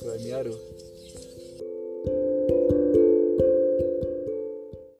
Foi a Miaru.